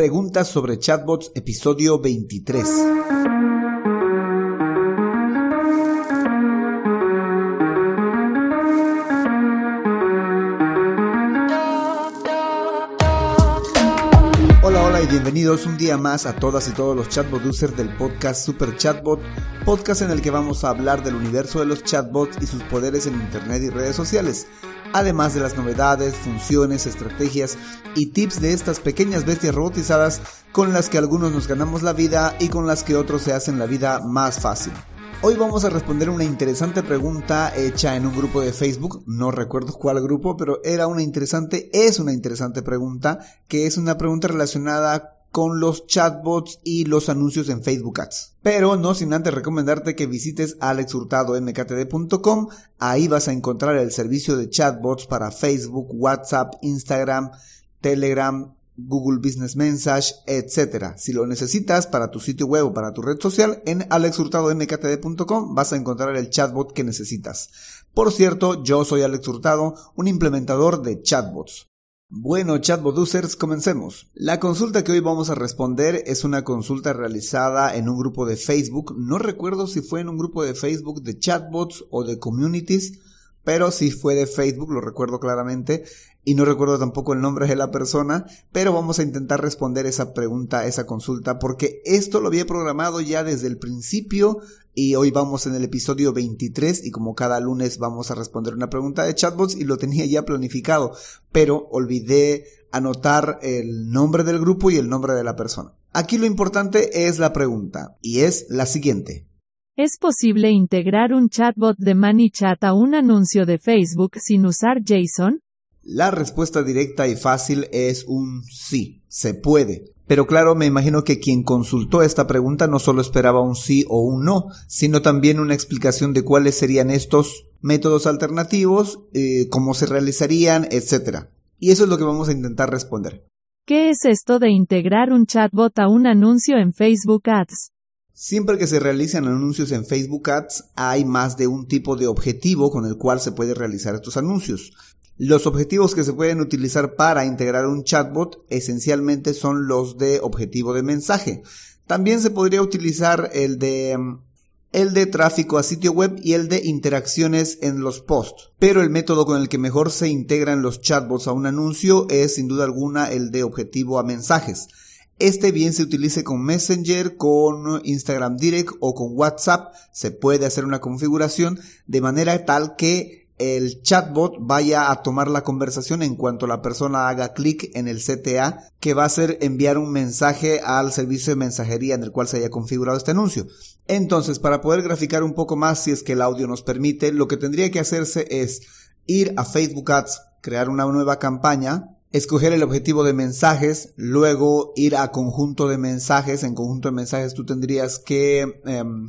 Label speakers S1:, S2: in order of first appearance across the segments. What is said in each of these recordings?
S1: Preguntas sobre chatbots, episodio 23. Bienvenidos un día más a todas y todos los chatbot users del podcast Super Chatbot, podcast en el que vamos a hablar del universo de los chatbots y sus poderes en Internet y redes sociales además de las novedades, funciones, estrategias y tips de estas pequeñas bestias robotizadas con las que algunos nos ganamos la vida y con las que otros se hacen la vida más fácil. Hoy vamos a responder una interesante pregunta hecha en un grupo de Facebook, no recuerdo cuál grupo, pero era una interesante, es una interesante pregunta, que es una pregunta relacionada con los chatbots y los anuncios en Facebook Ads. Pero no sin antes recomendarte que visites alexhurtadomktd.com, ahí vas a encontrar el servicio de chatbots para Facebook, WhatsApp, Instagram, Telegram, Google Business Message, etc. Si lo necesitas para tu sitio web o para tu red social, en alexhurtadomktd.com vas a encontrar el chatbot que necesitas. Por cierto, yo soy Alex Hurtado, un implementador de chatbots. Bueno, chatbot users, comencemos. La consulta que hoy vamos a responder es una consulta realizada en un grupo de Facebook. No recuerdo si fue en un grupo de Facebook de chatbots o de communities, pero si fue de Facebook, lo recuerdo claramente y no recuerdo tampoco el nombre de la persona, pero vamos a intentar responder esa pregunta, esa consulta, porque esto lo había programado ya desde el principio y hoy vamos en el episodio 23 y como cada lunes vamos a responder una pregunta de chatbots y lo tenía ya planificado, pero olvidé anotar el nombre del grupo y el nombre de la persona. Aquí lo importante es la pregunta y es la siguiente.
S2: ¿Es posible integrar un chatbot de ManyChat a un anuncio de Facebook sin usar JSON?
S1: La respuesta directa y fácil es un sí, se puede. Pero claro, me imagino que quien consultó esta pregunta no solo esperaba un sí o un no, sino también una explicación de cuáles serían estos métodos alternativos, eh, cómo se realizarían, etc. Y eso es lo que vamos a intentar responder.
S2: ¿Qué es esto de integrar un chatbot a un anuncio en Facebook Ads?
S1: Siempre que se realizan anuncios en Facebook Ads, hay más de un tipo de objetivo con el cual se puede realizar estos anuncios. Los objetivos que se pueden utilizar para integrar un chatbot esencialmente son los de objetivo de mensaje. También se podría utilizar el de mm, el de tráfico a sitio web y el de interacciones en los posts. Pero el método con el que mejor se integran los chatbots a un anuncio es sin duda alguna el de objetivo a mensajes. Este bien se utilice con Messenger, con Instagram Direct o con WhatsApp. Se puede hacer una configuración de manera tal que el chatbot vaya a tomar la conversación en cuanto la persona haga clic en el CTA, que va a ser enviar un mensaje al servicio de mensajería en el cual se haya configurado este anuncio. Entonces, para poder graficar un poco más, si es que el audio nos permite, lo que tendría que hacerse es ir a Facebook Ads, crear una nueva campaña, escoger el objetivo de mensajes, luego ir a conjunto de mensajes. En conjunto de mensajes tú tendrías que em,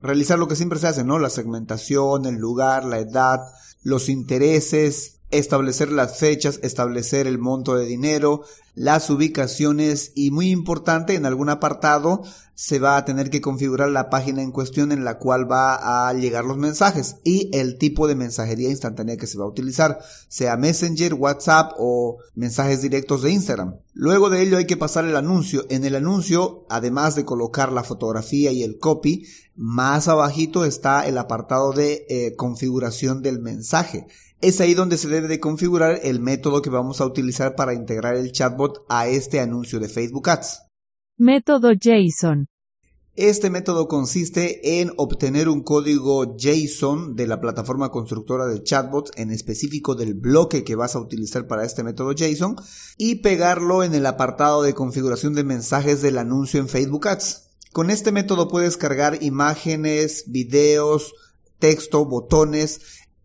S1: realizar lo que siempre se hace, ¿no? La segmentación, el lugar, la edad, los intereses, establecer las fechas, establecer el monto de dinero, las ubicaciones y muy importante en algún apartado se va a tener que configurar la página en cuestión en la cual va a llegar los mensajes y el tipo de mensajería instantánea que se va a utilizar, sea Messenger, WhatsApp o mensajes directos de Instagram. Luego de ello hay que pasar el anuncio. En el anuncio, además de colocar la fotografía y el copy, más abajito está el apartado de eh, configuración del mensaje. Es ahí donde se debe de configurar el método que vamos a utilizar para integrar el chatbot a este anuncio de Facebook Ads.
S2: Método JSON.
S1: Este método consiste en obtener un código JSON de la plataforma constructora de chatbots, en específico del bloque que vas a utilizar para este método JSON, y pegarlo en el apartado de configuración de mensajes del anuncio en Facebook Ads. Con este método puedes cargar imágenes, videos, texto, botones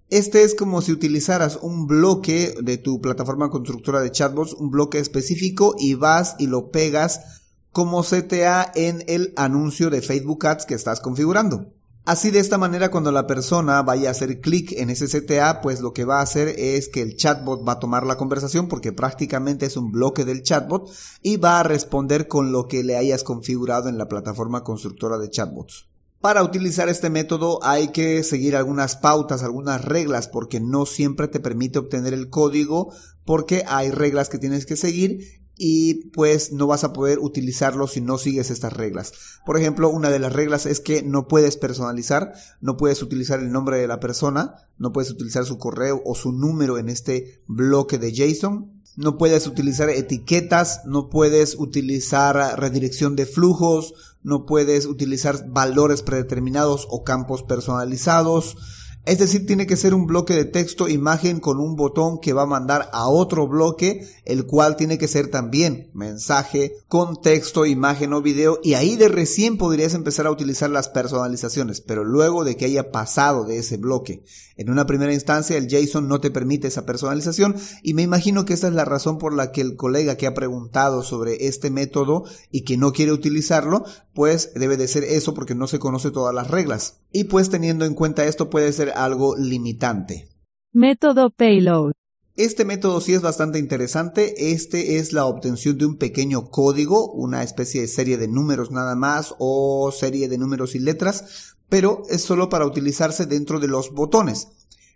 S1: este es como si utilizaras un bloque de tu plataforma constructora de chatbots, un bloque específico y vas y lo pegas como CTA en el anuncio de Facebook Ads que estás configurando. Así de esta manera cuando la persona vaya a hacer clic en ese CTA, pues lo que va a hacer es que el chatbot va a tomar la conversación porque prácticamente es un bloque del chatbot y va a responder con lo que le hayas configurado en la plataforma constructora de chatbots. Para utilizar este método hay que seguir algunas pautas, algunas reglas, porque no siempre te permite obtener el código, porque hay reglas que tienes que seguir y pues no vas a poder utilizarlo si no sigues estas reglas. Por ejemplo, una de las reglas es que no puedes personalizar, no puedes utilizar el nombre de la persona, no puedes utilizar su correo o su número en este bloque de JSON, no puedes utilizar etiquetas, no puedes utilizar redirección de flujos, no puedes utilizar valores predeterminados o campos personalizados, es decir, tiene que ser un bloque de texto imagen con un botón que va a mandar a otro bloque, el cual tiene que ser también mensaje con texto, imagen o video y ahí de recién podrías empezar a utilizar las personalizaciones, pero luego de que haya pasado de ese bloque. En una primera instancia el JSON no te permite esa personalización y me imagino que esa es la razón por la que el colega que ha preguntado sobre este método y que no quiere utilizarlo, pues debe de ser eso porque no se conoce todas las reglas. Y pues teniendo en cuenta esto puede ser algo limitante.
S2: Método Payload.
S1: Este método sí es bastante interesante. Este es la obtención de un pequeño código, una especie de serie de números nada más o serie de números y letras, pero es solo para utilizarse dentro de los botones.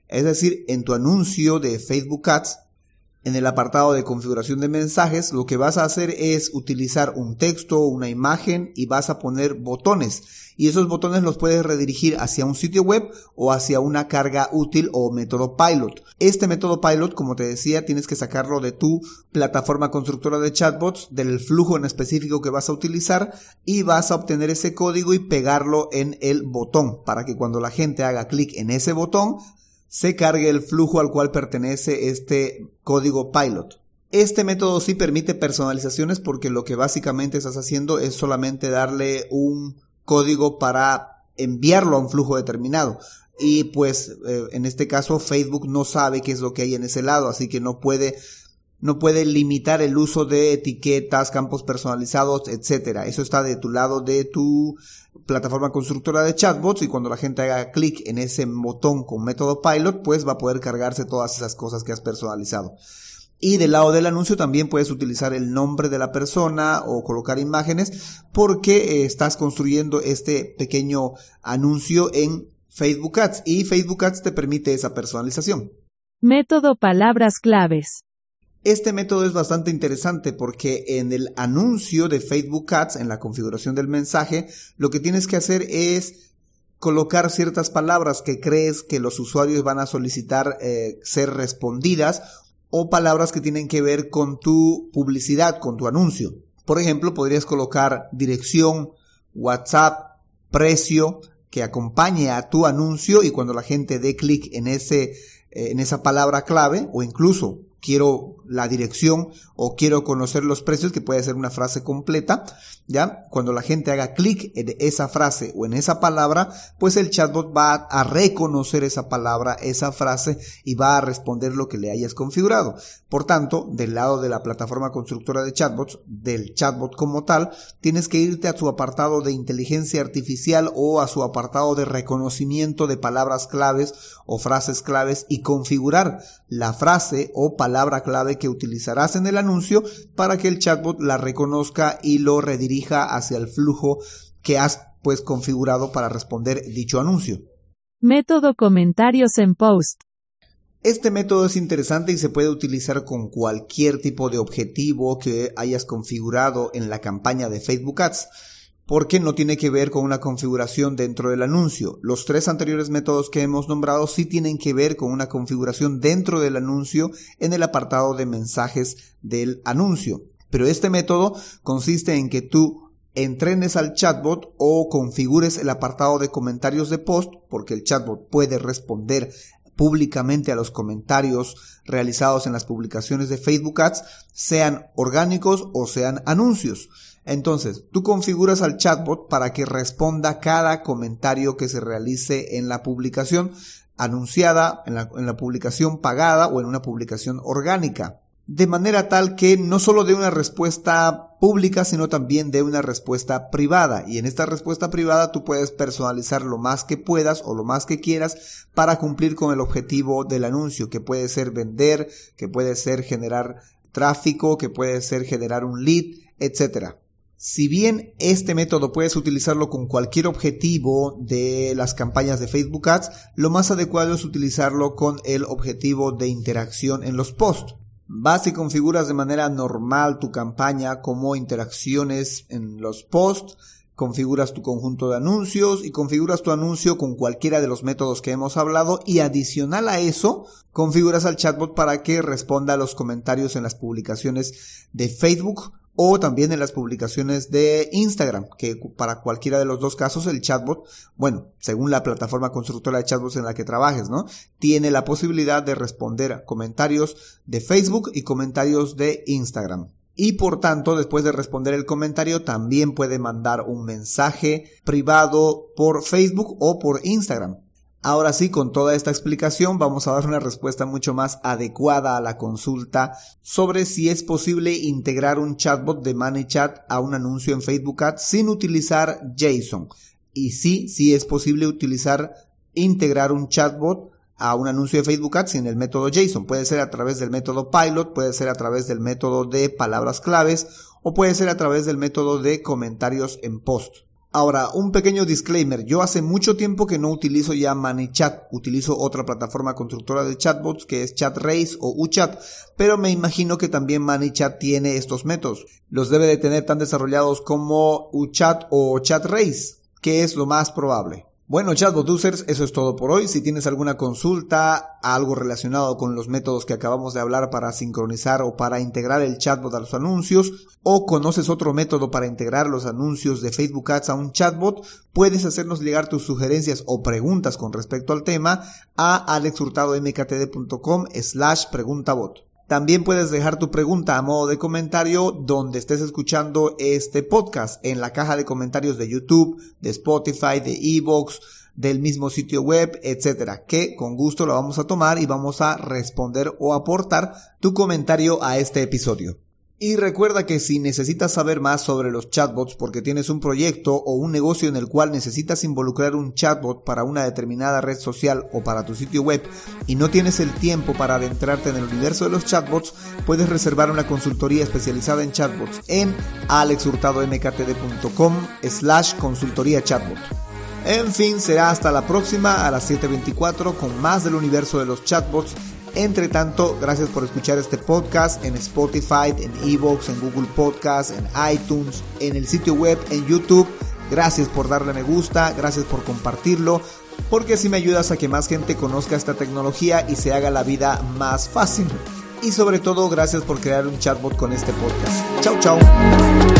S1: Es decir, en tu anuncio de Facebook Ads en el apartado de configuración de mensajes, lo que vas a hacer es utilizar un texto, una imagen y vas a poner botones. Y esos botones los puedes redirigir hacia un sitio web o hacia una carga útil o método pilot. Este método pilot, como te decía, tienes que sacarlo de tu plataforma constructora de chatbots, del flujo en específico que vas a utilizar y vas a obtener ese código y pegarlo en el botón para que cuando la gente haga clic en ese botón se cargue el flujo al cual pertenece este código pilot. Este método sí permite personalizaciones porque lo que básicamente estás haciendo es solamente darle un código para enviarlo a un flujo determinado. Y pues eh, en este caso Facebook no sabe qué es lo que hay en ese lado, así que no puede no puede limitar el uso de etiquetas, campos personalizados, etcétera. Eso está de tu lado de tu plataforma constructora de chatbots y cuando la gente haga clic en ese botón con método pilot, pues va a poder cargarse todas esas cosas que has personalizado. Y del lado del anuncio también puedes utilizar el nombre de la persona o colocar imágenes porque eh, estás construyendo este pequeño anuncio en Facebook Ads y Facebook Ads te permite esa personalización.
S2: Método palabras claves.
S1: Este método es bastante interesante porque en el anuncio de Facebook Ads, en la configuración del mensaje, lo que tienes que hacer es colocar ciertas palabras que crees que los usuarios van a solicitar eh, ser respondidas o palabras que tienen que ver con tu publicidad, con tu anuncio. Por ejemplo, podrías colocar dirección, WhatsApp, precio que acompañe a tu anuncio y cuando la gente dé clic en ese eh, en esa palabra clave o incluso quiero la dirección o quiero conocer los precios, que puede ser una frase completa, ¿ya? Cuando la gente haga clic en esa frase o en esa palabra, pues el chatbot va a reconocer esa palabra, esa frase y va a responder lo que le hayas configurado. Por tanto, del lado de la plataforma constructora de chatbots, del chatbot como tal, tienes que irte a su apartado de inteligencia artificial o a su apartado de reconocimiento de palabras claves o frases claves y configurar la frase o palabra clave que utilizarás en el anuncio para que el chatbot la reconozca y lo redirija hacia el flujo que has pues configurado para responder dicho anuncio.
S2: Método comentarios en post.
S1: Este método es interesante y se puede utilizar con cualquier tipo de objetivo que hayas configurado en la campaña de Facebook Ads porque no tiene que ver con una configuración dentro del anuncio. Los tres anteriores métodos que hemos nombrado sí tienen que ver con una configuración dentro del anuncio en el apartado de mensajes del anuncio. Pero este método consiste en que tú entrenes al chatbot o configures el apartado de comentarios de post, porque el chatbot puede responder públicamente a los comentarios realizados en las publicaciones de Facebook Ads, sean orgánicos o sean anuncios. Entonces, tú configuras al chatbot para que responda cada comentario que se realice en la publicación anunciada, en la, publicación pagada o en una publicación orgánica. De manera tal que no solo dé una respuesta pública, sino también dé una respuesta privada. Y en esta respuesta privada tú puedes personalizar lo más que puedas o lo más que quieras para cumplir con el objetivo del anuncio, que puede ser vender, que puede ser generar tráfico, que puede ser generar un lead, etcétera. Si bien este método puedes utilizarlo con cualquier objetivo de las campañas de Facebook Ads, lo más adecuado es utilizarlo con el objetivo de interacción en los posts. Vas y configuras de manera normal tu campaña como interacciones en los posts, configuras tu conjunto de anuncios y configuras tu anuncio con cualquiera de los métodos que hemos hablado y adicional a eso, configuras al chatbot para que responda a los comentarios en las publicaciones de Facebook o también en las publicaciones de Instagram, que para cualquiera de los dos casos el chatbot, bueno, según la plataforma constructora de chatbots en la que trabajes, ¿no? Tiene la posibilidad de responder a comentarios de Facebook y comentarios de Instagram. Y por tanto, después de responder el comentario, también puede mandar un mensaje privado por Facebook o por Instagram. Ahora sí, con toda esta explicación vamos a dar una respuesta mucho más adecuada a la consulta sobre si es posible integrar un chatbot de ManyChat a un anuncio en Facebook Ads sin utilizar JSON. Y sí, sí es posible utilizar, integrar un chatbot a un anuncio de Facebook Ads sin el método JSON. Puede ser a través del método Pilot, puede ser a través del método de palabras claves o puede ser a través del método de comentarios en post. Ahora, un pequeño disclaimer. Yo hace mucho tiempo que no utilizo ya ManyChat. Utilizo otra plataforma constructora de chatbots que es ChatRace o UChat. Pero me imagino que también ManyChat tiene estos métodos. Los debe de tener tan desarrollados como UChat o ChatRace, que es lo más probable. Bueno, chatbot users, eso es todo por hoy. Si tienes alguna consulta, algo relacionado con los métodos que acabamos de hablar para sincronizar o para integrar el chatbot a los anuncios, o conoces otro método para integrar los anuncios de Facebook Ads a un chatbot, puedes hacernos llegar tus sugerencias o preguntas con respecto al tema a alexhurtadomktd.com slash preguntabot. También puedes dejar tu pregunta a modo de comentario donde estés escuchando este podcast, en la caja de comentarios de YouTube, de Spotify, de Evox, del mismo sitio web, etcétera, que con gusto lo vamos a tomar y vamos a responder o aportar tu comentario a este episodio. Y recuerda que si necesitas saber más sobre los chatbots porque tienes un proyecto o un negocio en el cual necesitas involucrar un chatbot para una determinada red social o para tu sitio web y no tienes el tiempo para adentrarte en el universo de los chatbots, puedes reservar una consultoría especializada en chatbots en alexhurtadomktd.com slash consultoría chatbot. En fin, será hasta la próxima a las 7.24 con más del universo de los chatbots entre tanto, gracias por escuchar este podcast en Spotify, en Evox, en Google Podcast, en iTunes, en el sitio web, en YouTube. Gracias por darle me gusta, gracias por compartirlo, porque así me ayudas a que más gente conozca esta tecnología y se haga la vida más fácil. Y sobre todo, gracias por crear un chatbot con este podcast. Chau, chau.